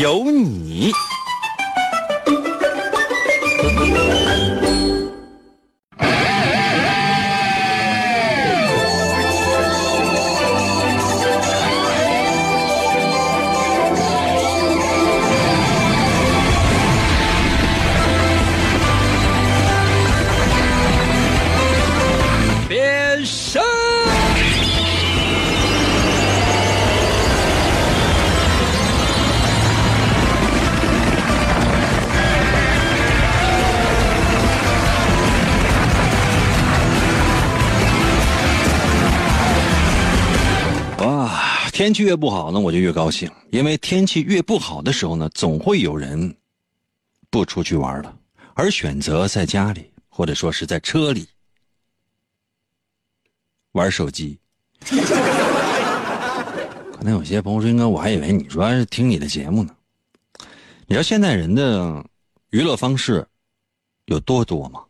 有你。天气越不好呢，我就越高兴，因为天气越不好的时候呢，总会有人不出去玩了，而选择在家里或者说是在车里玩手机。可能有些朋友说：“应该我还以为你主要是听你的节目呢。”你知道现在人的娱乐方式有多多吗？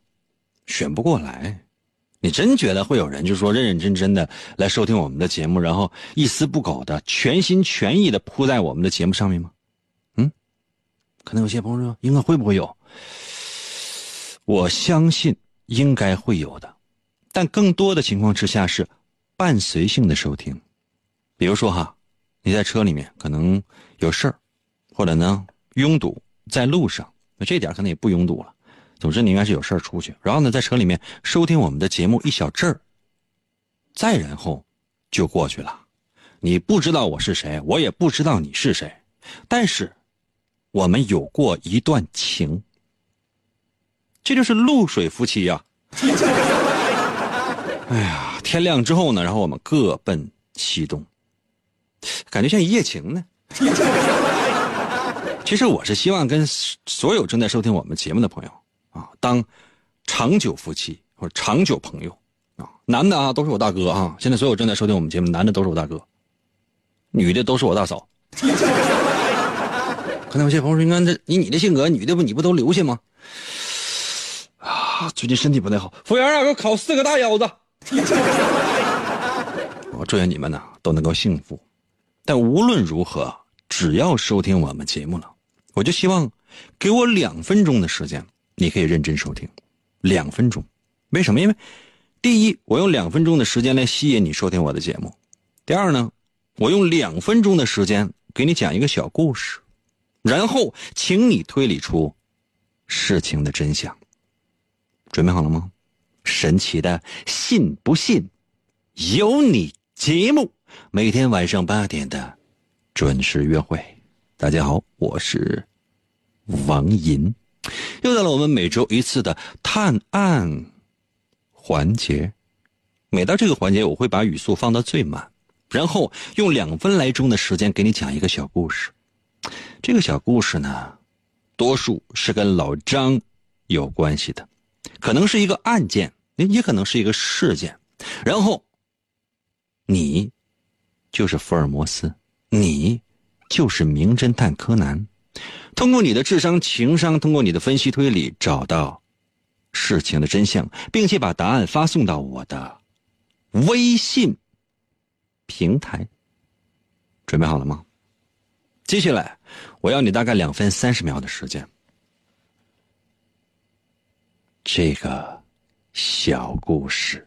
选不过来。你真觉得会有人就说认认真真的来收听我们的节目，然后一丝不苟的全心全意的扑在我们的节目上面吗？嗯，可能有些朋友说应该会不会有？我相信应该会有的，但更多的情况之下是伴随性的收听。比如说哈，你在车里面可能有事儿，或者呢拥堵在路上，那这点可能也不拥堵了。总之，你应该是有事儿出去，然后呢，在车里面收听我们的节目一小阵儿，再然后就过去了。你不知道我是谁，我也不知道你是谁，但是我们有过一段情，这就是露水夫妻呀、哎呀，天亮之后呢，然后我们各奔西东，感觉像一夜情呢。其实我是希望跟所有正在收听我们节目的朋友啊，当长久夫妻或者长久朋友啊，男的啊都是我大哥啊。现在所有正在收听我们节目，男的都是我大哥，女的都是我大嫂。可能有些朋友说：“你看这以你的性格，女的不你不都留下吗？”啊，最近身体不太好，服务员啊，给我烤四个大腰子。我祝愿你们呢都能够幸福。但无论如何，只要收听我们节目了，我就希望给我两分钟的时间，你可以认真收听，两分钟。为什么？因为第一，我用两分钟的时间来吸引你收听我的节目；第二呢，我用两分钟的时间给你讲一个小故事，然后请你推理出事情的真相。准备好了吗？神奇的信不信由你节目，每天晚上八点的准时约会。大家好，我是王银，又到了我们每周一次的探案环节。每到这个环节，我会把语速放到最慢，然后用两分来钟的时间给你讲一个小故事。这个小故事呢，多数是跟老张有关系的。可能是一个案件，也可能是一个事件，然后，你就是福尔摩斯，你就是名侦探柯南，通过你的智商、情商，通过你的分析推理，找到事情的真相，并且把答案发送到我的微信平台。准备好了吗？接下来，我要你大概两分三十秒的时间。这个小故事。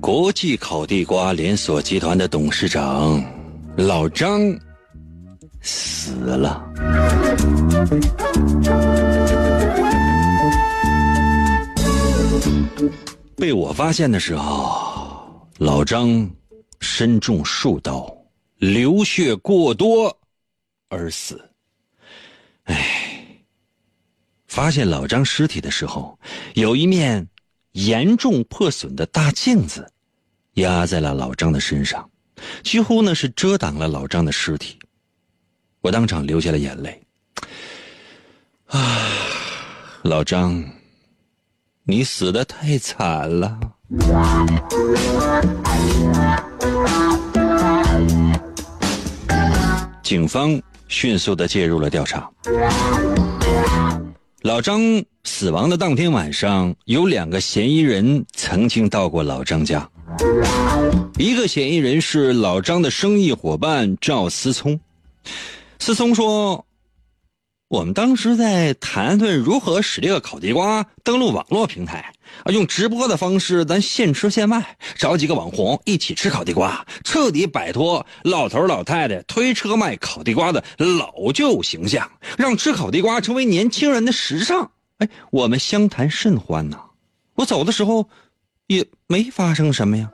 国际烤地瓜连锁集团的董事长老张死了。被我发现的时候，老张身中数刀，流血过多而死。唉，发现老张尸体的时候，有一面严重破损的大镜子压在了老张的身上，几乎呢是遮挡了老张的尸体。我当场流下了眼泪。啊，老张。你死的太惨了。警方迅速的介入了调查。老张死亡的当天晚上，有两个嫌疑人曾经到过老张家。一个嫌疑人是老张的生意伙伴赵思聪。思聪说。我们当时在谈论如何使这个烤地瓜登录网络平台啊，用直播的方式，咱现吃现卖，找几个网红一起吃烤地瓜，彻底摆脱老头老太太推车卖烤地瓜的老旧形象，让吃烤地瓜成为年轻人的时尚。哎，我们相谈甚欢呐。我走的时候也没发生什么呀。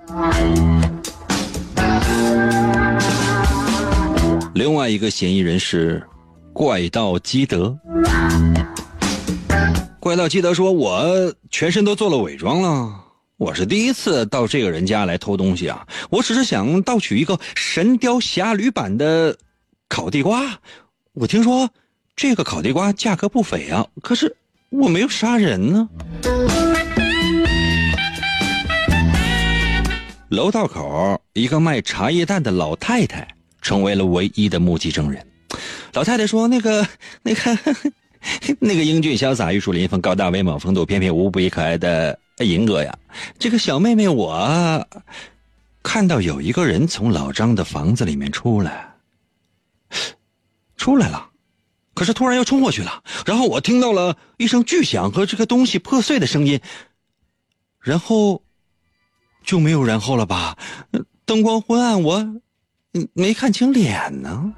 另外一个嫌疑人是。怪盗基德，怪盗基德说：“我全身都做了伪装了，我是第一次到这个人家来偷东西啊！我只是想盗取一个《神雕侠侣》版的烤地瓜。我听说这个烤地瓜价格不菲啊，可是我没有杀人呢。”楼道口一个卖茶叶蛋的老太太成为了唯一的目击证人。老太太说：“那个，那个，那个英俊潇洒、玉树临风、高大威猛、风度翩翩、无比可爱的银哥呀，这个小妹妹我看到有一个人从老张的房子里面出来，出来了，可是突然又冲过去了，然后我听到了一声巨响和这个东西破碎的声音，然后就没有然后了吧？灯光昏暗，我没看清脸呢。”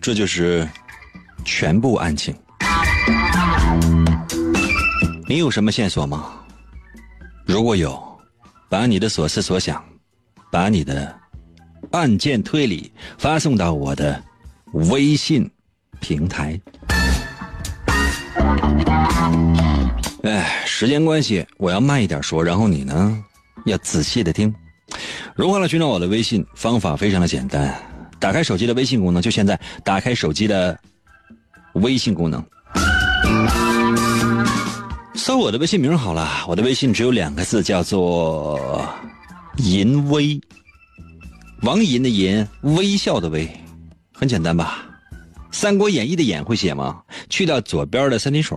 这就是全部案情。你有什么线索吗？如果有，把你的所思所想，把你的案件推理发送到我的微信平台。哎，时间关系，我要慢一点说，然后你呢，要仔细的听。如何来寻找我的微信？方法非常的简单，打开手机的微信功能，就现在打开手机的微信功能，搜我的微信名好了。我的微信只有两个字，叫做“淫微”，王银的银，微笑的微，很简单吧？《三国演义》的演会写吗？去掉左边的三点水，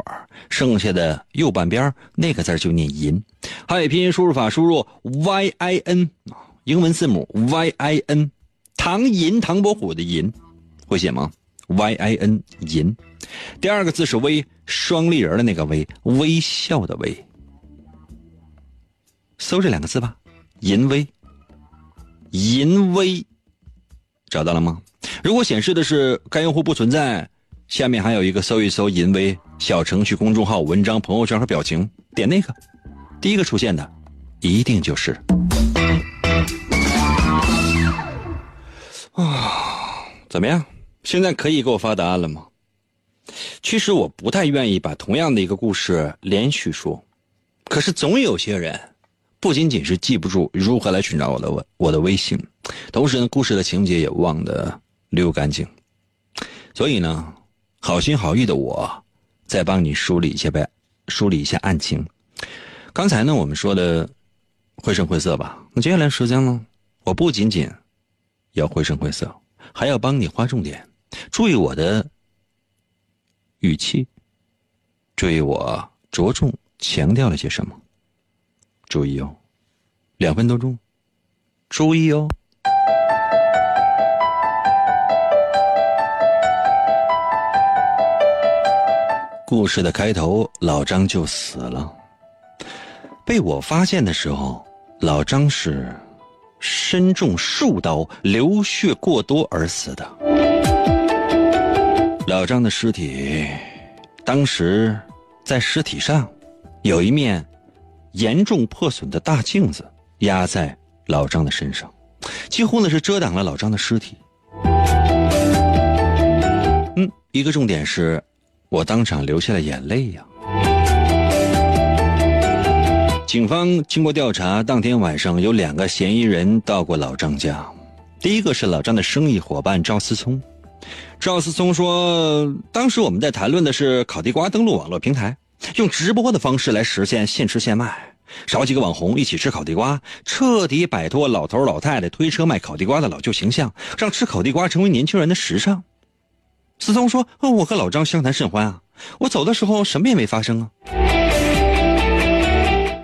剩下的右半边那个字就念银。汉语拼音输入法输入 y i n，英文字母 y i n，唐寅唐伯虎的寅，会写吗？y i n 银。第二个字是微，双立人的那个微，微笑的微。搜这两个字吧，淫微，淫微，找到了吗？如果显示的是该用户不存在，下面还有一个搜一搜“淫威”小程序、公众号、文章、朋友圈和表情，点那个，第一个出现的，一定就是。啊，怎么样？现在可以给我发答案了吗？其实我不太愿意把同样的一个故事连续说，可是总有些人，不仅仅是记不住如何来寻找我的我我的微信，同时呢，故事的情节也忘得。溜干净，所以呢，好心好意的我，再帮你梳理一下呗，梳理一下案情。刚才呢，我们说的绘声绘色吧，那接下来时间呢，我不仅仅要绘声绘色，还要帮你划重点。注意我的语气，注意我着重强调了些什么。注意哦，两分多钟，注意哦。故事的开头，老张就死了。被我发现的时候，老张是身中数刀，流血过多而死的。老张的尸体，当时在尸体上有一面严重破损的大镜子压在老张的身上，几乎呢是遮挡了老张的尸体。嗯，一个重点是。我当场流下了眼泪呀！警方经过调查，当天晚上有两个嫌疑人到过老张家。第一个是老张的生意伙伴赵思聪。赵思聪说，当时我们在谈论的是烤地瓜登陆网络平台，用直播的方式来实现现吃现卖，找几个网红一起吃烤地瓜，彻底摆脱老头老太太推车卖烤地瓜的老旧形象，让吃烤地瓜成为年轻人的时尚。思聪说：“我和老张相谈甚欢啊，我走的时候什么也没发生啊。”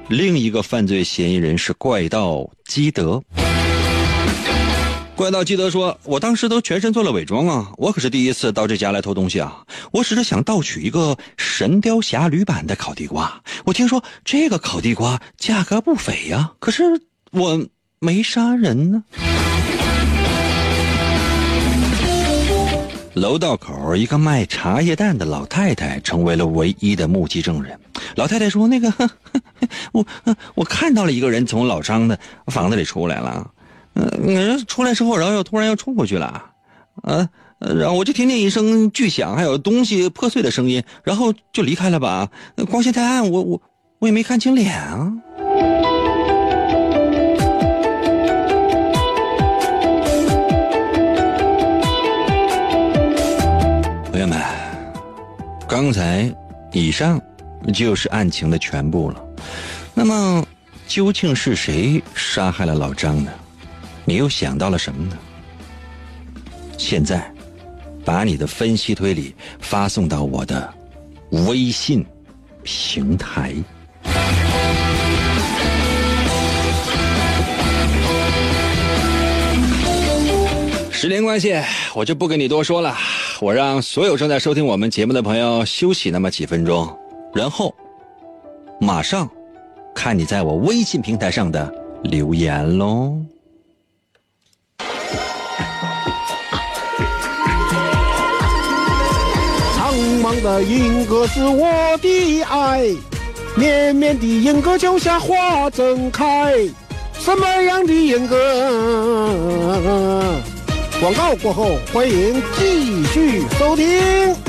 另一个犯罪嫌疑人是怪盗基德。怪盗基德说：“我当时都全身做了伪装啊，我可是第一次到这家来偷东西啊，我只是想盗取一个《神雕侠侣》版的烤地瓜。我听说这个烤地瓜价格不菲呀，可是我没杀人呢。”楼道口，一个卖茶叶蛋的老太太成为了唯一的目击证人。老太太说：“那个，我我看到了一个人从老张的房子里出来了，嗯，出来之后，然后又突然又冲过去了，呃，然后我就听见一声巨响，还有东西破碎的声音，然后就离开了吧。光线太暗，我我我也没看清脸啊。”刚才以上就是案情的全部了。那么，究竟是谁杀害了老张呢？你又想到了什么呢？现在，把你的分析推理发送到我的微信平台。时间关系，我就不跟你多说了。我让所有正在收听我们节目的朋友休息那么几分钟，然后马上看你在我微信平台上的留言喽。苍茫的银河是我的爱，绵绵的银河就像花正开。什么样的银河？广告过后，欢迎继续收听。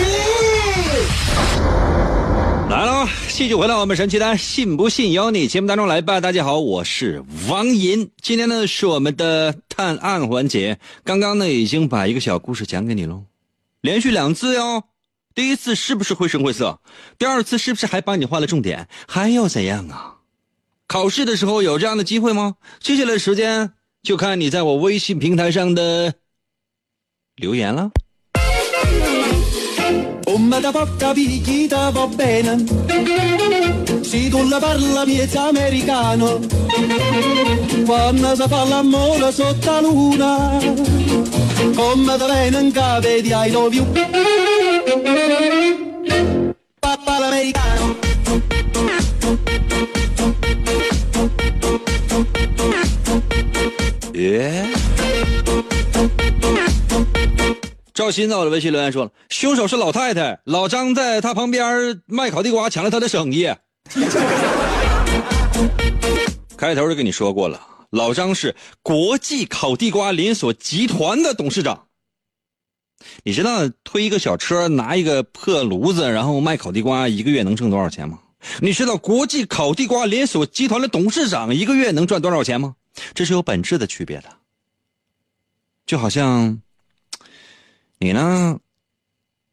继续回到我们神奇的“信不信由你”节目当中来吧。大家好，我是王银，今天呢是我们的探案环节。刚刚呢已经把一个小故事讲给你喽，连续两次哟。第一次是不是绘声绘色？第二次是不是还帮你画了重点？还要怎样啊？考试的时候有这样的机会吗？接下来时间就看你在我微信平台上的留言了。Come da porta picchita va bene, se tu la parla miezza americano, quando si fa l'amore sotto la luna, come da venga vedi ai dovi. Papà l'americano. Yeah. 赵鑫在我的微信留言说了，凶手是老太太，老张在他旁边卖烤地瓜抢了他的生意。开头就跟你说过了，老张是国际烤地瓜连锁集团的董事长。你知道推一个小车拿一个破炉子，然后卖烤地瓜，一个月能挣多少钱吗？你知道国际烤地瓜连锁集团的董事长一个月能赚多少钱吗？这是有本质的区别的。就好像你呢，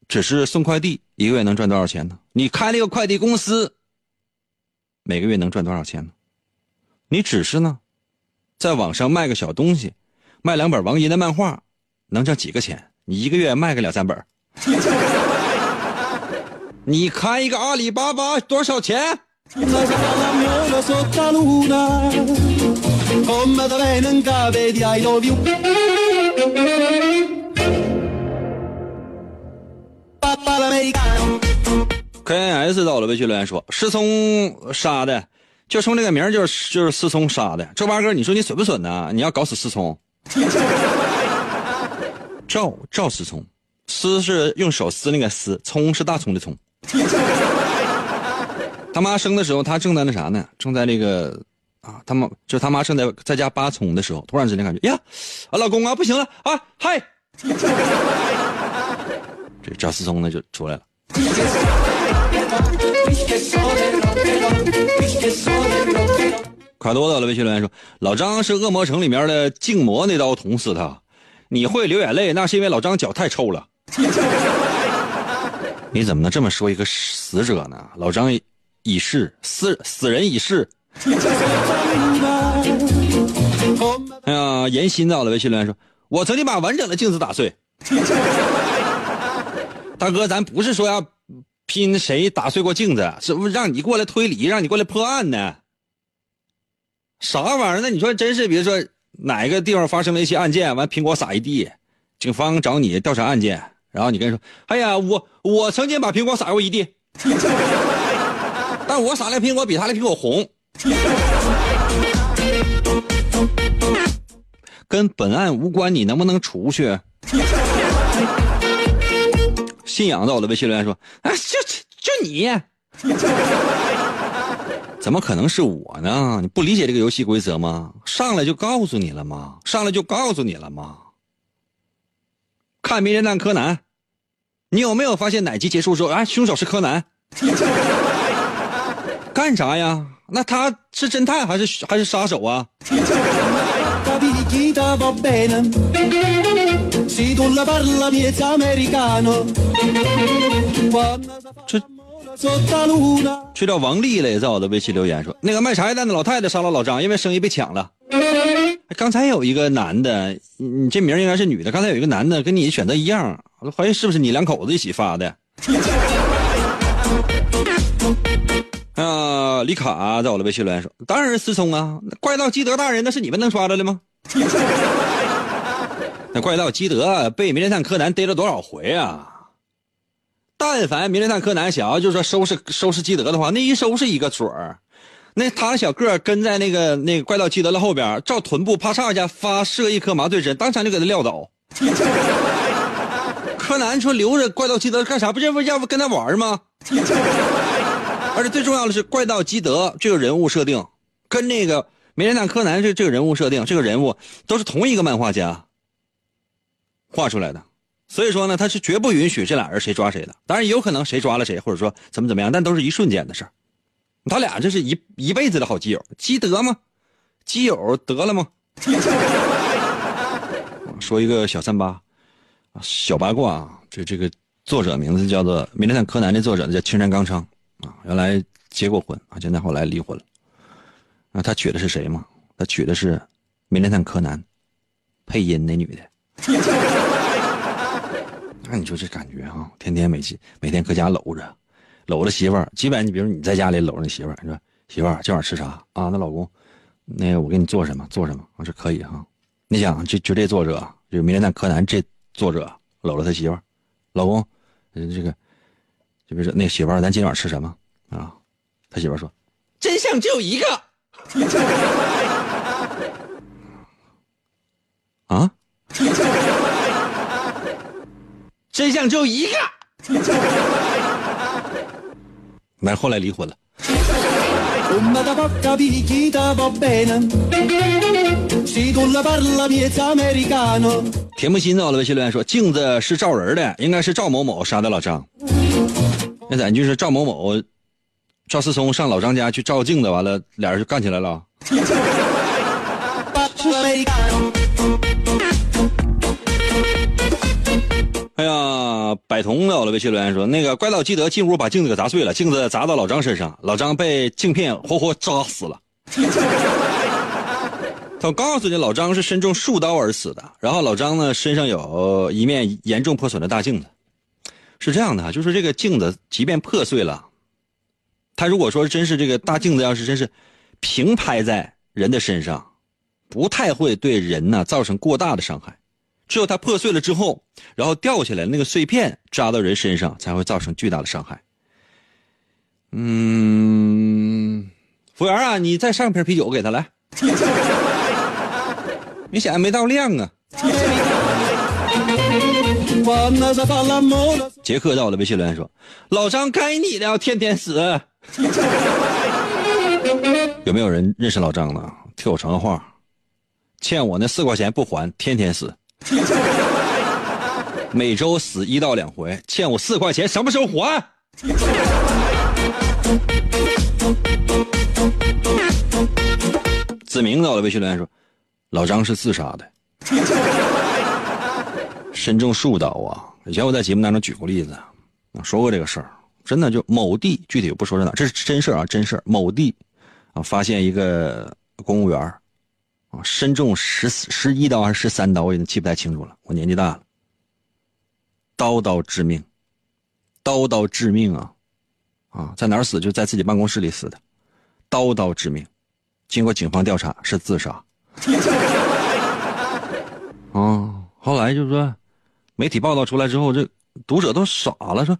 只是送快递，一个月能赚多少钱呢？你开了一个快递公司，每个月能赚多少钱呢？你只是呢，在网上卖个小东西，卖两本王银的漫画，能挣几个钱？你一个月卖个两三本。你开一个阿里巴巴多少钱？？KNS 到了微信留言说：“思聪杀的，就冲这个名就是就是思聪杀的。”周八哥，你说你损不损呢？你要搞死思聪？赵赵思聪，思是用手撕那个撕，葱是大葱的葱。他妈生的时候，他正在那啥呢？正在那个啊，他妈就他妈正在在家扒葱的时候，突然之间感觉呀，啊老公啊不行了啊嗨，这赵思聪呢就出来了。卡多到了微信留言说：“老张是恶魔城里面的静魔那刀捅死他，你会流眼泪，那是因为老张脚太臭了。”你怎么能这么说一个死者呢？老张已逝，死死人已逝。哎呀，严心到了微信留言说：“我曾经把完整的镜子打碎。”大哥，咱不是说要拼谁打碎过镜子，是不让你过来推理，让你过来破案呢？啥玩意儿？那你说真是，比如说哪个地方发生了一些案件，完苹果撒一地，警方找你调查案件。然后你跟人说：“哎呀，我我曾经把苹果撒过一地，但我撒的苹果比他的苹果红。”跟本案无关，你能不能出去？信仰在我的微信留言说：“啊，就就你，怎么可能是我呢？你不理解这个游戏规则吗？上来就告诉你了吗？上来就告诉你了吗？”看《名侦探柯南》，你有没有发现哪集结束之后，啊，凶手是柯南？干啥呀？那他是侦探还是还是杀手啊？这吹到王丽了，在我的微信留言说，那个卖茶叶蛋的老太太杀了老张，因为生意被抢了。刚才有一个男的，你这名应该是女的。刚才有一个男的跟你选择一样，我都怀疑是不是你两口子一起发的？啊，李卡在我的微信留言说：“当然是思聪啊，怪盗基德大人那是你们能刷着的吗？那怪盗基德被名侦探柯南逮了多少回啊？但凡名侦探柯南想要就是说收拾收拾基德的话，那一收拾一个准儿。”那他小个跟在那个那个怪盗基德的后边，照臀部啪嚓一下发射一颗麻醉针，当场就给他撂倒。柯南说留着怪盗基德干啥？不是要不跟他玩吗？而且最重要的是，怪盗基德这个人物设定，跟那个名侦探柯南这这个人物设定，这个人物都是同一个漫画家画出来的，所以说呢，他是绝不允许这俩人谁抓谁的。当然有可能谁抓了谁，或者说怎么怎么样，但都是一瞬间的事儿。他俩这是一一辈子的好基友，基德吗？基友得了吗？说一个小三八，小八卦啊！这这个作者名字叫做《名侦探柯南》的作者叫青山刚昌啊，原来结过婚啊，现在后来离婚了。他娶的是谁吗？他娶的是《名侦探柯南》配音那女的。那你说这感觉啊，天天每每天搁家搂着。搂着媳妇儿，基本你比如你在家里搂着你媳妇儿，你说媳妇儿今晚吃啥啊？那老公，那个我给你做什么？做什么？我说可以哈。你想就就这作者，就名侦探柯南这作者搂着他媳妇儿，老公，这个，就比如说那媳妇儿，咱今晚吃什么啊？他媳妇儿说，真相只有一个。啊？真相只有一个。但是后来离婚了。铁木心到了微信留言说：“镜子是照人的，应该是赵某某杀的老张。”那咱就是赵某某、赵思聪上老张家去照镜子，完了俩人就干起来了。哎呀，百同到了微信留言说：“那个怪盗基德进屋把镜子给砸碎了，镜子砸到老张身上，老张被镜片活活扎死了。”他告诉你，老张是身中数刀而死的。然后老张呢，身上有一面严重破损的大镜子。是这样的，就是这个镜子即便破碎了，他如果说真是这个大镜子，要是真是平拍在人的身上，不太会对人呢造成过大的伤害。只有它破碎了之后，然后掉下来，那个碎片扎到人身上，才会造成巨大的伤害。嗯，服务员啊，你再上瓶啤酒给他来。明显没到量啊。杰克到了，微信留言说：“老张该你的，要天天死。”有没有人认识老张的？替我传个话，欠我那四块钱不还，天天死。每周死一到两回，欠我四块钱，什么时候还？子明到了，微信留言说：“老张是自杀的，身中数刀啊！以前我在节目当中举过例子，说过这个事儿，真的就某地，具体不说在哪，这是真事儿啊，真事儿。某地啊，发现一个公务员啊，身中十十一刀还是十三刀，我已经记不太清楚了。我年纪大了，刀刀致命，刀刀致命啊！啊，在哪儿死？就在自己办公室里死的，刀刀致命。经过警方调查，是自杀。啊，后来就是说，媒体报道出来之后，这读者都傻了，说：“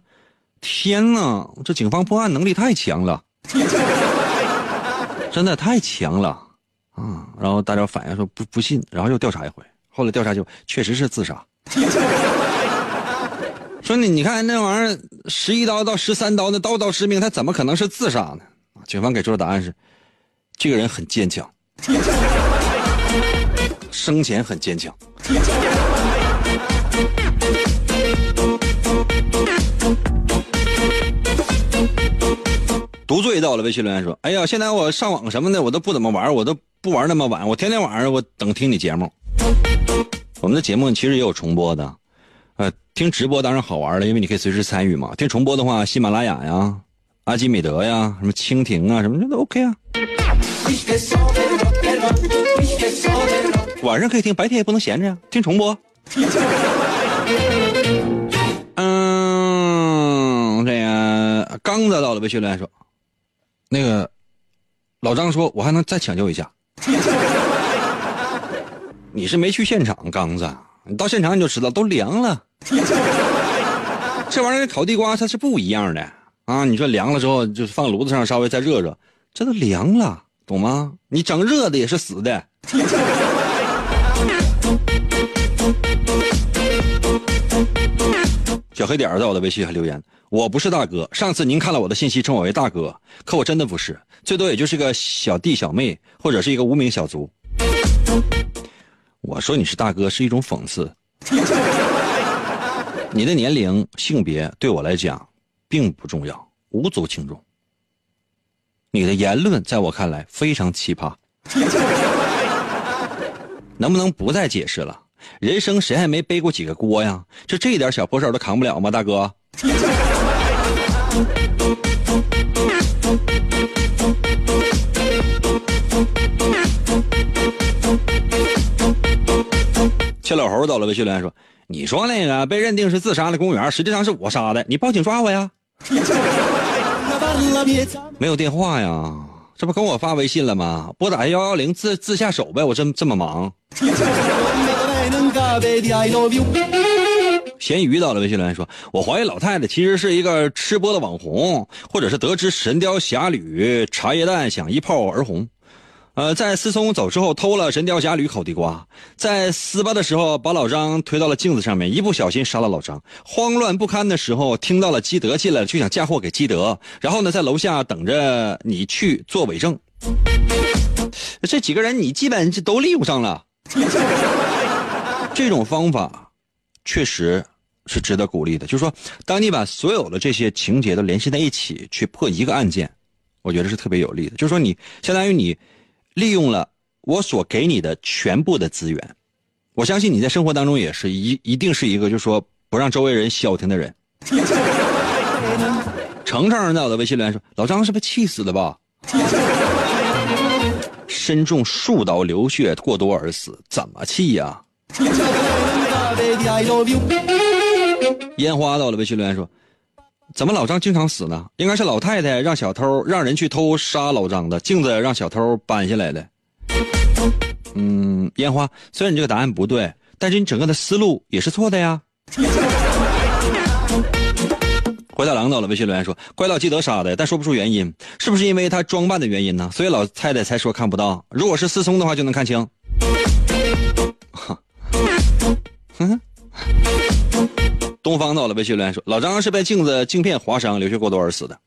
天哪，这警方破案能力太强了，真的太强了。”啊，然后大家反映说不不信，然后又调查一回，后来调查就确实是自杀。说你你看那玩意儿十一刀到十三刀，那刀刀致命，他怎么可能是自杀呢？警方给出的答案是，这个人很坚强，生前很坚强。读罪到了，微信留言说：“哎呀，现在我上网什么的我都不怎么玩，我都。”不玩那么晚，我天天晚上我等听你节目。我们的节目其实也有重播的，呃，听直播当然好玩了，因为你可以随时参与嘛。听重播的话，喜马拉雅呀、阿基米德呀、什么蜻蜓啊，什么这都 OK 啊。晚上可以听，白天也不能闲着呀，听重播。嗯，这个刚子到了微信留言说，那个老张说，我还能再抢救一下。你是没去现场，刚子，你到现场你就知道，都凉了。这玩意儿烤地瓜它是不一样的啊！你说凉了之后，就是放炉子上稍微再热热，这都凉了，懂吗？你整热的也是死的。小黑点在我的微信还留言：“我不是大哥，上次您看了我的信息称我为大哥，可我真的不是，最多也就是个小弟小妹或者是一个无名小卒。”我说你是大哥是一种讽刺。你的年龄、性别对我来讲并不重要，无足轻重。你的言论在我看来非常奇葩。能不能不再解释了？人生谁还没背过几个锅呀？就这点小破事都扛不了吗，大哥？切老猴走了，微信留言说：“你说那个被认定是自杀的公务员，实际上是我杀的，你报警抓我呀？”没有电话呀？这不跟我发微信了吗？拨打幺幺零自自下手呗，我这这么忙。咸鱼到了，微信留言说：“我怀疑老太太其实是一个吃播的网红，或者是得知《神雕侠侣》茶叶蛋想一炮而红。”呃，在思聪走之后偷了《神雕侠侣》烤地瓜，在撕巴的时候把老张推到了镜子上面，一不小心杀了老张。慌乱不堪的时候听到了基德进来了，就想嫁祸给基德，然后呢在楼下等着你去做伪证。这几个人你基本都利用上了，这种方法确实是值得鼓励的。就是说，当你把所有的这些情节都联系在一起去破一个案件，我觉得是特别有利的。就是说，你相当于你利用了我所给你的全部的资源，我相信你在生活当中也是一一定是一个就是说不让周围人消停的人。程程在我的微信留言说：“老张是被气死的吧？” 身中数刀流血过多而死，怎么气呀？烟花到了，微信留言说：“怎么老张经常死呢？应该是老太太让小偷让人去偷杀老张的镜子，让小偷搬下来的。”嗯，烟花，虽然你这个答案不对，但是你整个的思路也是错的呀。灰太狼到了，微信留言说：“怪盗基德杀的，但说不出原因，是不是因为他装扮的原因呢？所以老太太才说看不到。如果是思聪的话，就能看清。”哼，东方到了，微信留言说：“老张是被镜子镜片划伤，流血过多而死的。”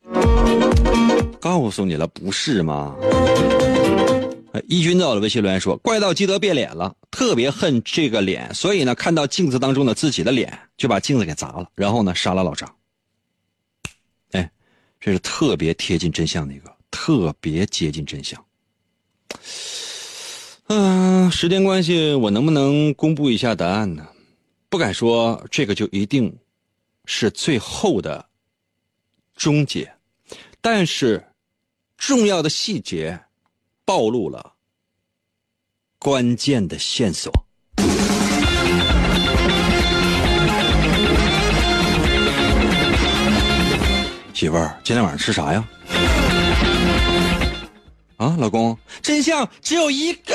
告诉你了，不是吗？一军到了，微信留言说：“怪盗基德变脸了，特别恨这个脸，所以呢，看到镜子当中的自己的脸，就把镜子给砸了，然后呢，杀了老张。”哎这是特别贴近真相的一个，特别接近真相。嗯，时间关系，我能不能公布一下答案呢？不敢说这个就一定是最后的终结，但是重要的细节暴露了关键的线索。媳妇儿，今天晚上吃啥呀？啊，老公，真相只有一个。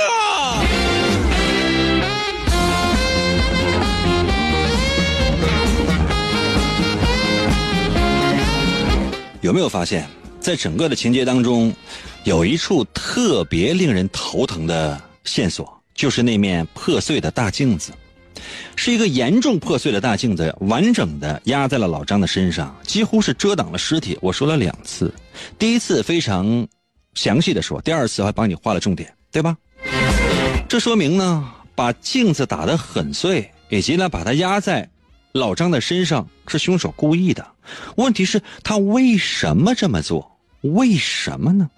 有没有发现，在整个的情节当中，有一处特别令人头疼的线索，就是那面破碎的大镜子。是一个严重破碎的大镜子，完整的压在了老张的身上，几乎是遮挡了尸体。我说了两次，第一次非常详细的说，第二次还帮你画了重点，对吧？这说明呢，把镜子打得很碎，以及呢把它压在老张的身上是凶手故意的。问题是，他为什么这么做？为什么呢？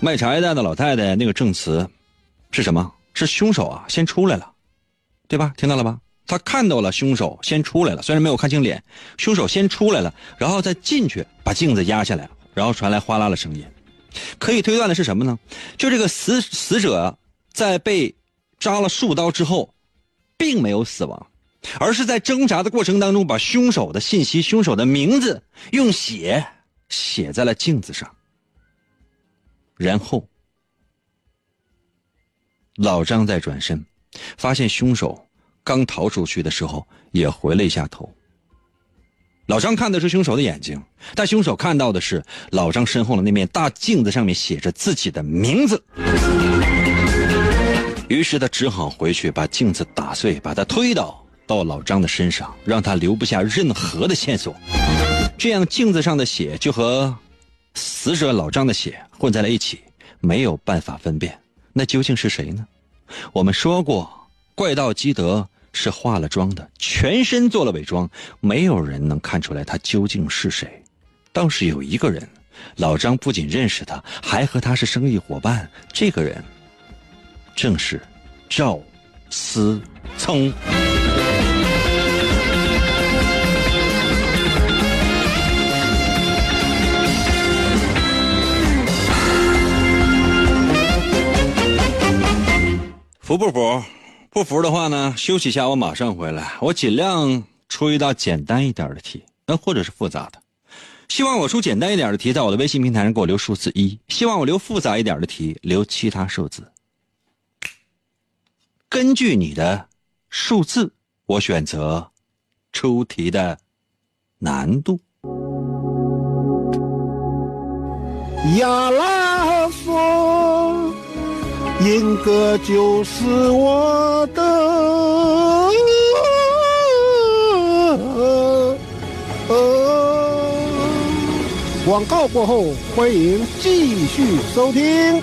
卖茶叶蛋的老太太那个证词是什么？是凶手啊先出来了。对吧？听到了吧？他看到了凶手先出来了，虽然没有看清脸，凶手先出来了，然后再进去把镜子压下来，然后传来哗啦的声音。可以推断的是什么呢？就这个死死者在被扎了数刀之后，并没有死亡，而是在挣扎的过程当中把凶手的信息、凶手的名字用血写在了镜子上，然后老张再转身。发现凶手刚逃出去的时候，也回了一下头。老张看的是凶手的眼睛，但凶手看到的是老张身后的那面大镜子，上面写着自己的名字。于是他只好回去把镜子打碎，把它推倒到老张的身上，让他留不下任何的线索。这样镜子上的血就和死者老张的血混在了一起，没有办法分辨，那究竟是谁呢？我们说过，怪盗基德是化了妆的，全身做了伪装，没有人能看出来他究竟是谁。倒是有一个人，老张不仅认识他，还和他是生意伙伴。这个人，正是赵思聪。服不服？不服的话呢？休息一下，我马上回来。我尽量出一道简单一点的题，那或者是复杂的。希望我出简单一点的题，在我的微信平台上给我留数字一；希望我留复杂一点的题，留其他数字。根据你的数字，我选择出题的难度。呀啦。英哥就是我的。广告过后，欢迎继续收听。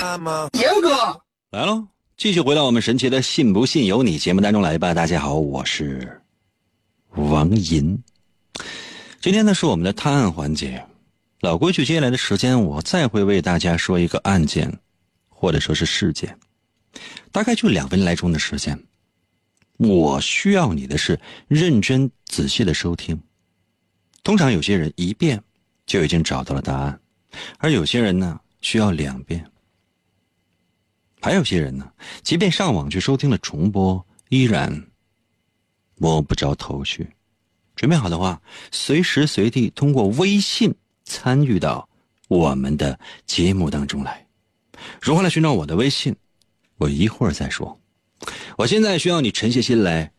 来喽！继续回到我们神奇的“信不信由你”节目当中来吧。大家好，我是王银。今天呢是我们的探案环节，老规矩，接下来的时间我再会为大家说一个案件，或者说是事件，大概就两分来钟的时间。我需要你的是认真仔细的收听。通常有些人一遍就已经找到了答案，而有些人呢需要两遍。还有些人呢，即便上网去收听了重播，依然摸不着头绪。准备好的话，随时随地通过微信参与到我们的节目当中来。如何来寻找我的微信？我一会儿再说。我现在需要你沉下心来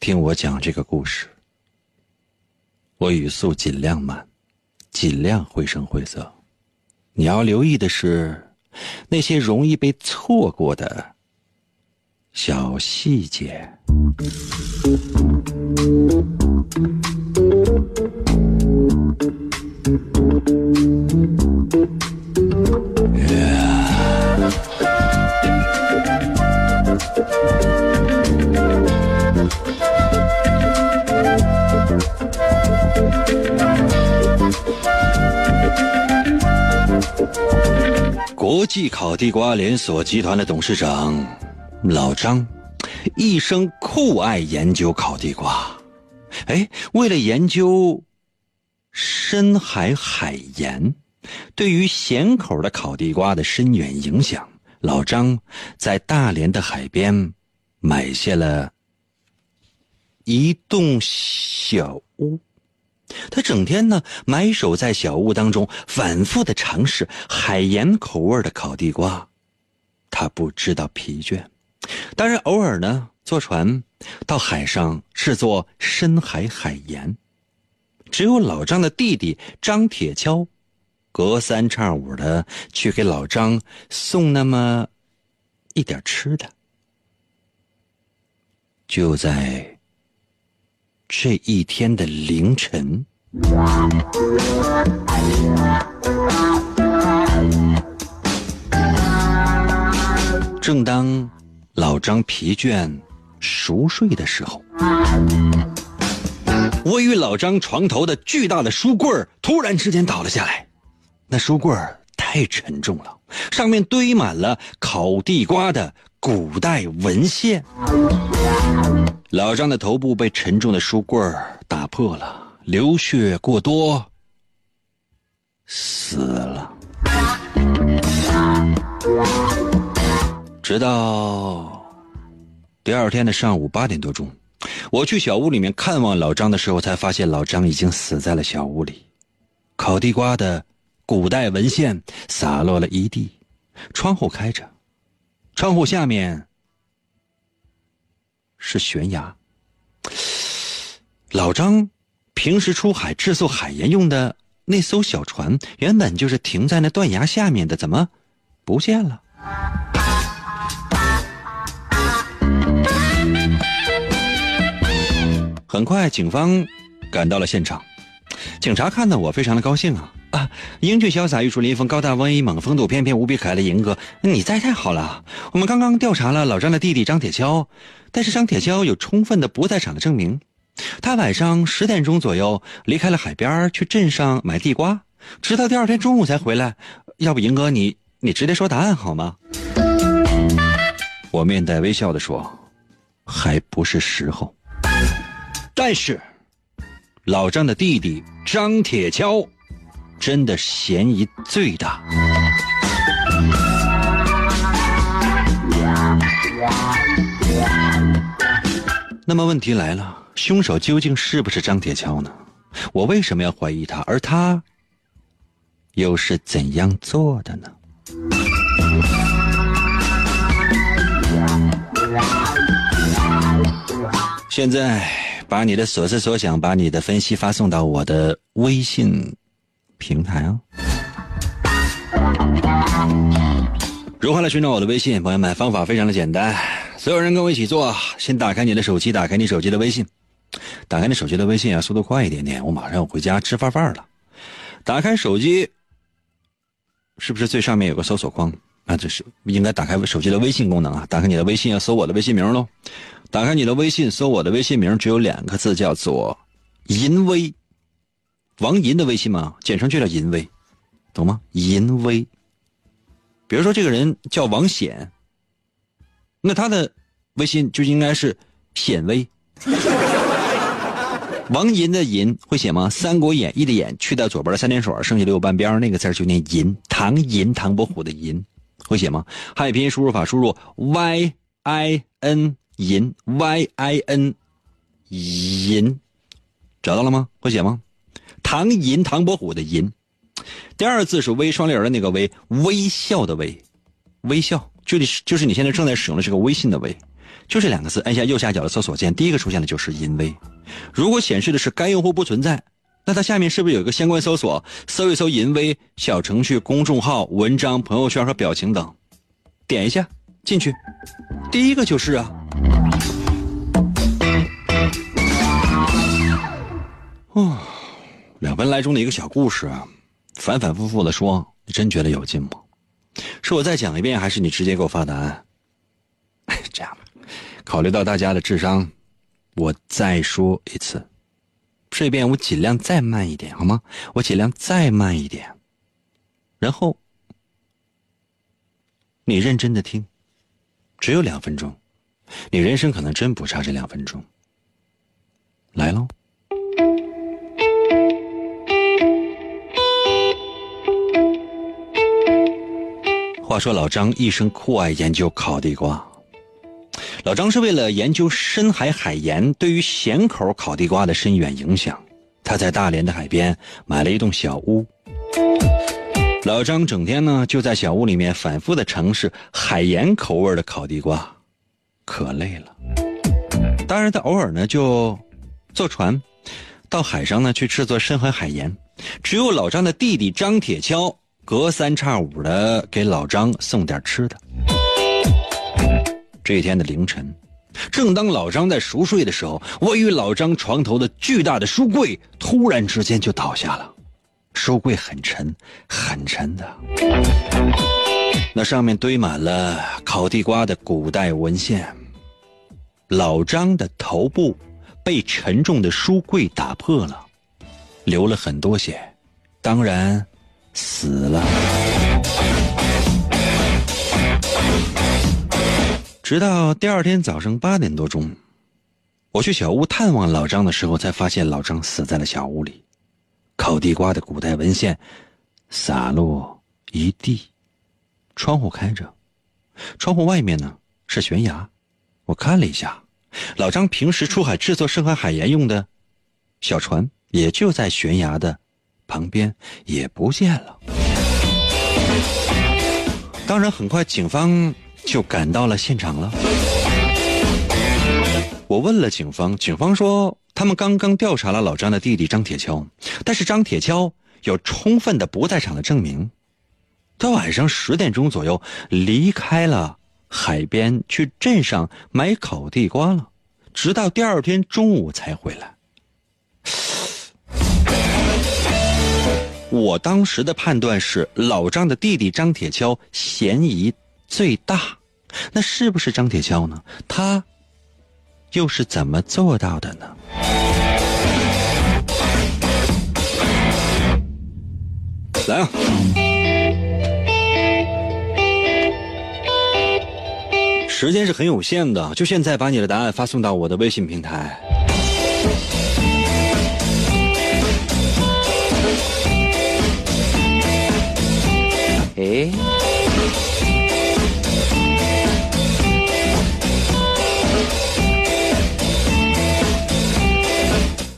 听我讲这个故事。我语速尽量慢，尽量绘声绘色。你要留意的是。那些容易被错过的小细节。国际烤地瓜连锁集团的董事长老张，一生酷爱研究烤地瓜。哎，为了研究深海海盐对于咸口的烤地瓜的深远影响，老张在大连的海边买下了一栋小屋。他整天呢埋首在小屋当中，反复的尝试海盐口味的烤地瓜，他不知道疲倦。当然，偶尔呢坐船到海上制作深海海盐。只有老张的弟弟张铁锹，隔三差五的去给老张送那么一点吃的。就在。这一天的凌晨，正当老张疲倦熟睡的时候，位于老张床头的巨大的书柜突然之间倒了下来。那书柜太沉重了，上面堆满了烤地瓜的古代文献。老张的头部被沉重的书柜打破了，流血过多，死了。直到第二天的上午八点多钟，我去小屋里面看望老张的时候，才发现老张已经死在了小屋里。烤地瓜的古代文献洒落了一地，窗户开着，窗户下面。是悬崖。老张平时出海制作海盐用的那艘小船，原本就是停在那断崖下面的，怎么不见了？很快，警方赶到了现场。警察看到我，非常的高兴啊啊！英俊潇洒、玉树临风、高大威猛、风度翩翩、无比可爱的银哥，你在太好了！我们刚刚调查了老张的弟弟张铁锹，但是张铁锹有充分的不在场的证明。他晚上十点钟左右离开了海边，去镇上买地瓜，直到第二天中午才回来。要不，银哥你你直接说答案好吗？我面带微笑的说：“还不是时候。”但是。老张的弟弟张铁锹，真的嫌疑最大。那么问题来了，凶手究竟是不是张铁锹呢？我为什么要怀疑他？而他又是怎样做的呢？现在把你的所思所想，把你的分析发送到我的微信平台啊。如何来寻找我的微信？朋友们，方法非常的简单，所有人跟我一起做。先打开你的手机，打开你手机的微信，打开你手机的微信啊，速度快一点点。我马上要回家吃饭饭了。打开手机，是不是最上面有个搜索框？啊，这是应该打开手机的微信功能啊！打开你的微信，要搜我的微信名喽。打开你的微信，搜我的微信名，只有两个字，叫做“淫威”。王银的微信嘛，简称就叫“淫威”，懂吗？淫威。比如说这个人叫王显，那他的微信就应该是“显威”。王银的银会写吗？《三国演义》的演去掉左边的三点水，剩下的右半边那个字就念银。唐银，唐伯虎的银。会写吗？汉语拼音输入法输入 y i n 银 y i n 银，找到了吗？会写吗？唐寅唐伯虎的寅，第二字是微双立人的那个微，微笑的微，微笑就是就是你现在正在使用的这个微信的微，就这两个字，按下右下角的搜索键，第一个出现的就是银微。如果显示的是该用户不存在。那它下面是不是有一个相关搜索？搜一搜“淫威”小程序、公众号、文章、朋友圈和表情等，点一下进去，第一个就是啊。哦，两分来钟的一个小故事啊，反反复复的说，你真觉得有劲吗？是我再讲一遍，还是你直接给我发答案？这样吧，考虑到大家的智商，我再说一次。这边我尽量再慢一点，好吗？我尽量再慢一点，然后你认真的听，只有两分钟，你人生可能真不差这两分钟。来喽！话说老张一生酷爱研究烤地瓜。老张是为了研究深海海盐对于咸口烤地瓜的深远影响，他在大连的海边买了一栋小屋。老张整天呢就在小屋里面反复的尝试海盐口味的烤地瓜，可累了。当然，他偶尔呢就坐船到海上呢去制作深海海盐。只有老张的弟弟张铁锹隔三差五的给老张送点吃的。这一天的凌晨，正当老张在熟睡的时候，位于老张床头的巨大的书柜突然之间就倒下了。书柜很沉，很沉的，那上面堆满了烤地瓜的古代文献。老张的头部被沉重的书柜打破了，流了很多血，当然死了。直到第二天早上八点多钟，我去小屋探望老张的时候，才发现老张死在了小屋里。烤地瓜的古代文献洒落一地，窗户开着，窗户外面呢是悬崖。我看了一下，老张平时出海制作深海海盐用的小船也就在悬崖的旁边，也不见了。当然，很快警方。就赶到了现场了。我问了警方，警方说他们刚刚调查了老张的弟弟张铁锹，但是张铁锹有充分的不在场的证明。他晚上十点钟左右离开了海边，去镇上买烤地瓜了，直到第二天中午才回来。我当时的判断是，老张的弟弟张铁锹嫌疑。最大，那是不是张铁锹呢？他又是怎么做到的呢？来啊！时间是很有限的，就现在把你的答案发送到我的微信平台。哎。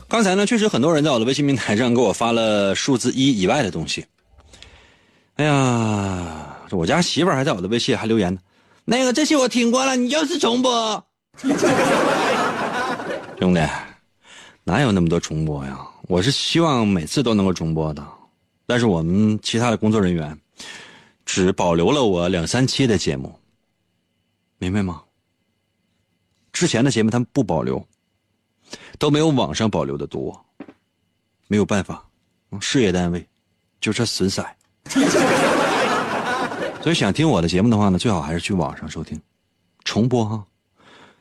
刚才呢，确实很多人在我的微信平台上给我发了数字一以外的东西。哎呀，我家媳妇还在我的微信还留言呢。那个这些我听过了，你又是重播。兄弟，哪有那么多重播呀？我是希望每次都能够重播的，但是我们其他的工作人员只保留了我两三期的节目，明白吗？之前的节目他们不保留。都没有网上保留的多，没有办法，事业单位就这损色。所以想听我的节目的话呢，最好还是去网上收听，重播哈。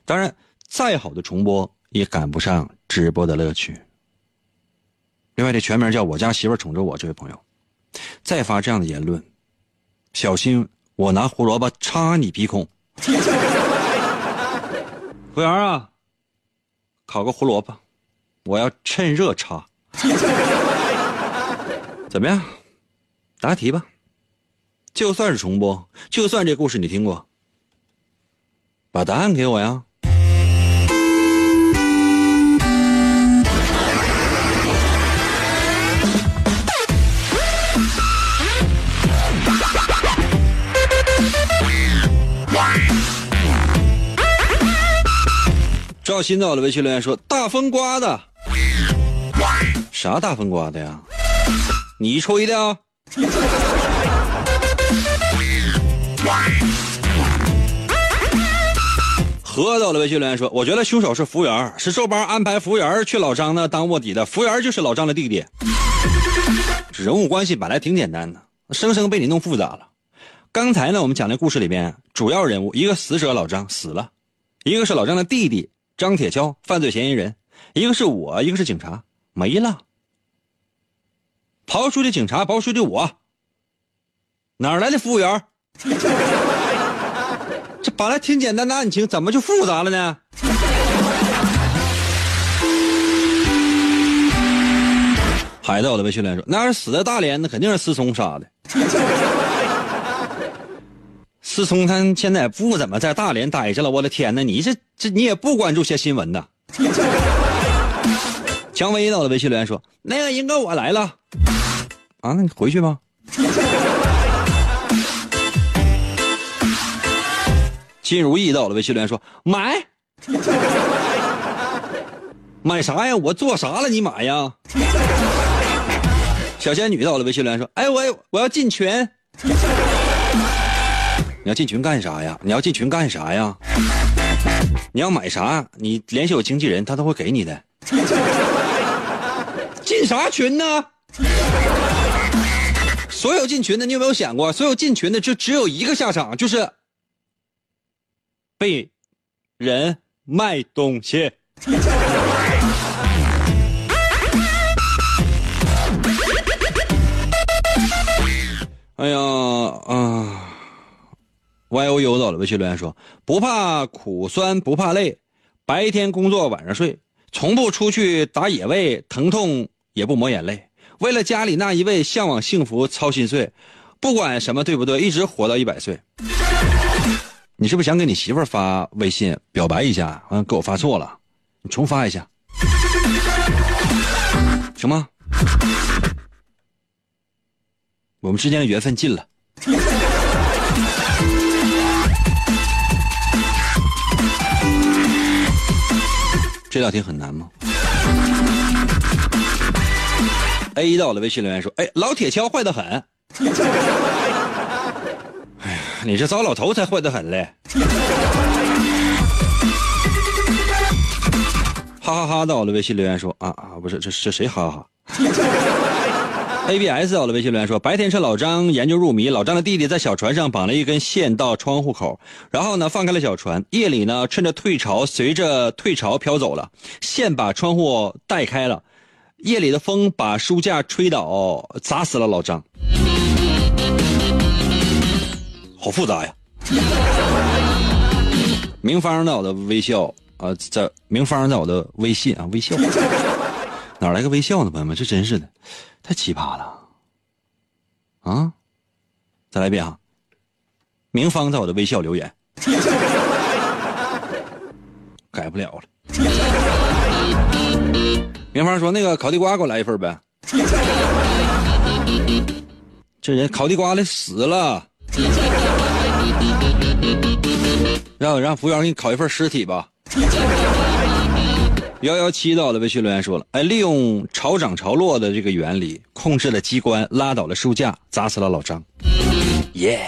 当然，再好的重播也赶不上直播的乐趣。另外，这全名叫我家媳妇宠着我，这位朋友，再发这样的言论，小心我拿胡萝卜插你鼻孔。服务员啊！烤个胡萝卜，我要趁热插。怎么样？答题吧。就算是重播，就算这故事你听过，把答案给我呀。赵鑫在我的微信留言说：“大风刮的，啥大风刮的呀？你吹的啊？”何在我的微信留言说：“我觉得凶手是服务员，是周班安排服务员去老张那当卧底的。服务员就是老张的弟弟。人物关系本来挺简单的，生生被你弄复杂了。刚才呢，我们讲的故事里边，主要人物一个死者老张死了，一个是老张的弟弟。”张铁锹，犯罪嫌疑人，一个是我，一个是警察，没了。刨出去警察，刨出去我，哪来的服务员？这本来挺简单的案情，怎么就复杂了呢？海子，我的微信来说，那要是死在大连，那肯定是思聪杀的。思聪他现在不怎么在大连待着了，我的天哪！你这这你也不关注些新闻呐？蔷薇到了微信留言说：“那个英哥我来了，啊，那你回去吧。”金如意到了微信留言说：“买，买啥呀？我做啥了？你买呀？”小仙女到了微信留言说：“哎，我我要进群。”你要进群干啥呀？你要进群干啥呀？你要买啥？你联系我经纪人，他都会给你的。进啥群呢？所有进群的，你有没有想过，所有进群的就只有一个下场，就是被人卖东西。哎呀，啊！Y O U 走了微信留言说：“不怕苦酸，不怕累，白天工作，晚上睡，从不出去打野味，疼痛也不抹眼泪。为了家里那一位向往幸福操心碎，不管什么对不对，一直活到一百岁。”你是不是想给你媳妇儿发微信表白一下？好像给我发错了，你重发一下，行吗？我们之间的缘分尽了。这道题很难吗？A 到我的微信留言说：“哎，老铁锹坏的很。”哎呀，你这糟老头才坏的很嘞！哈哈哈！到我的微信留言说：“啊啊，不是，这这谁哈哈？” A B S 我的微信留言说：“白天是老张研究入迷，老张的弟弟在小船上绑了一根线到窗户口，然后呢放开了小船。夜里呢，趁着退潮，随着退潮飘走了，线把窗户带开了。夜里的风把书架吹倒，砸死了老张。好复杂呀！明芳在我的微笑啊，在明芳在我的微信啊，微笑，哪来个微笑呢？朋友们，这真是的。”太奇葩了，啊！再来一遍啊！明芳在我的微笑留言，改不了了。明芳说：“那个烤地瓜给我来一份呗。”这人烤地瓜的死了，让让服务员给你烤一份尸体吧。幺幺七到了，微信留言说了：“哎，利用潮涨潮落的这个原理，控制了机关，拉倒了书架，砸死了老张。”耶！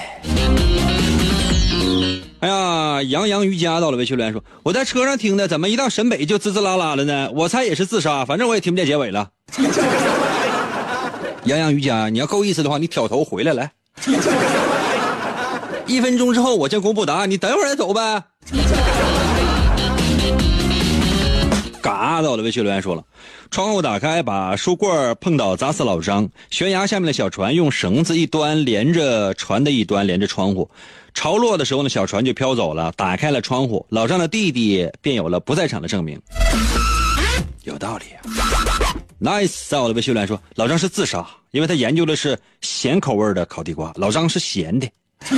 哎呀，杨洋瑜伽到了，微信留言说：“我在车上听的，怎么一到沈北就滋滋啦啦的呢？我猜也是自杀，反正我也听不见结尾了。”杨洋瑜伽，你要够意思的话，你挑头回来来。一分钟之后我将公布答案，你等会儿再走呗。嘎到的，微信留言说了：窗户打开，把书柜碰倒，砸死老张。悬崖下面的小船用绳子一端连着船的一端连着窗户，潮落的时候呢，小船就飘走了。打开了窗户，老张的弟弟便有了不在场的证明。有道理，nice。在我的微信留言说，老张是自杀，因为他研究的是咸口味的烤地瓜，老张是咸的。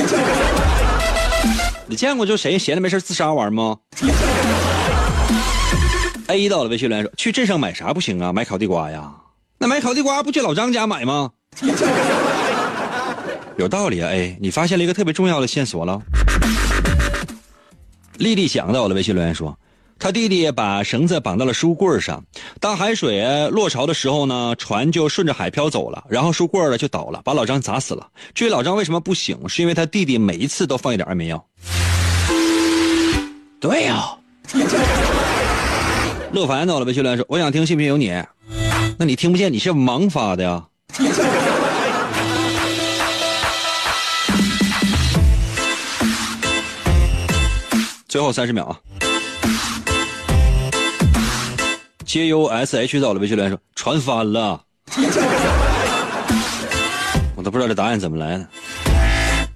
你见过就谁闲的没事自杀玩吗？A 到了，微信留言说：“去镇上买啥不行啊？买烤地瓜呀？那买烤地瓜不去老张家买吗？” 有道理啊！A，你发现了一个特别重要的线索了。丽丽想到了，微信留言说：“他弟弟把绳子绑到了书柜上，当海水落潮的时候呢，船就顺着海漂走了，然后书柜呢就倒了，把老张砸死了。至于老张为什么不醒，是因为他弟弟每一次都放一点安眠药。”对呀。乐凡到了，微信留言说：“我想听信不信由你。”那你听不见，你是盲发的呀？最后三十秒啊！J U S H 到了，微信留言说：“船翻了。”我都不知道这答案怎么来的。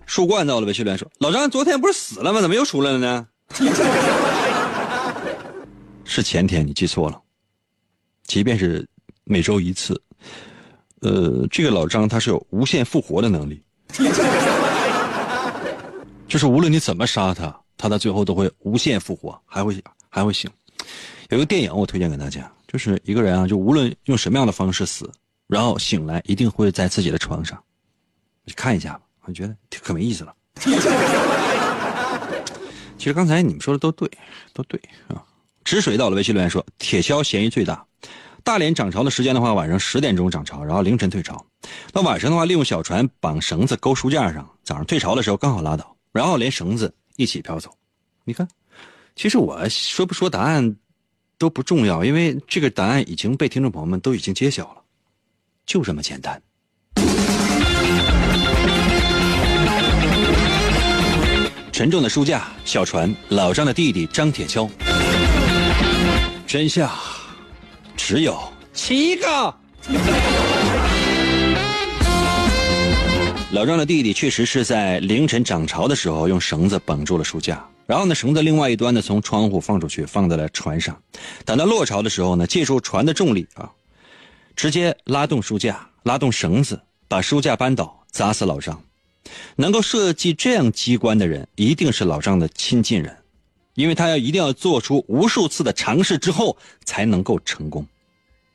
树冠到了，微信留言说：“老张昨天不是死了吗？怎么又出来了呢？”是前天，你记错了。即便是每周一次，呃，这个老张他是有无限复活的能力，就是无论你怎么杀他，他到最后都会无限复活，还会还会醒。有一个电影我推荐给大家，就是一个人啊，就无论用什么样的方式死，然后醒来一定会在自己的床上。你看一下吧，我觉得可没意思了。其实刚才你们说的都对，都对啊。止水到了，微信留言说：“铁锹嫌疑最大。大连涨潮的时间的话，晚上十点钟涨潮，然后凌晨退潮。那晚上的话，利用小船绑绳子勾书架上，早上退潮的时候刚好拉倒，然后连绳子一起飘走。你看，其实我说不说答案都不重要，因为这个答案已经被听众朋友们都已经揭晓了，就这么简单。沉重的书架，小船，老张的弟弟张铁锹。”真相只有七个。老张的弟弟确实是在凌晨涨潮的时候用绳子绑住了书架，然后呢，绳子另外一端呢从窗户放出去，放在了船上。等到落潮的时候呢，借助船的重力啊，直接拉动书架，拉动绳子，把书架扳倒，砸死老张。能够设计这样机关的人，一定是老张的亲近人。因为他要一定要做出无数次的尝试之后才能够成功，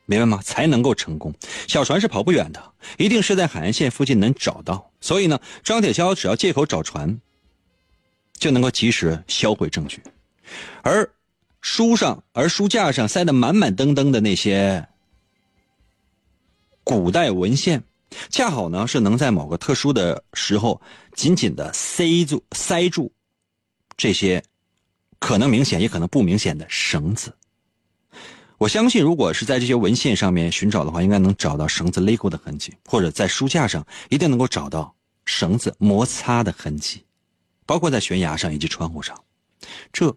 明白吗？才能够成功。小船是跑不远的，一定是在海岸线附近能找到。所以呢，张铁锹只要借口找船，就能够及时销毁证据。而书上，而书架上塞得满满登登的那些古代文献，恰好呢是能在某个特殊的时候紧紧的塞住、塞住这些。可能明显，也可能不明显的绳子。我相信，如果是在这些文献上面寻找的话，应该能找到绳子勒过的痕迹，或者在书架上一定能够找到绳子摩擦的痕迹，包括在悬崖上以及窗户上。这，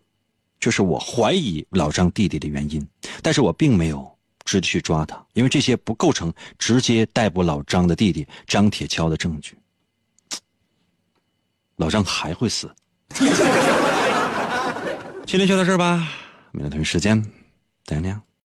就是我怀疑老张弟弟的原因。但是我并没有直接去抓他，因为这些不构成直接逮捕老张的弟弟张铁锹的证据。老张还会死。今天就到这儿吧，明天同一时间，再见。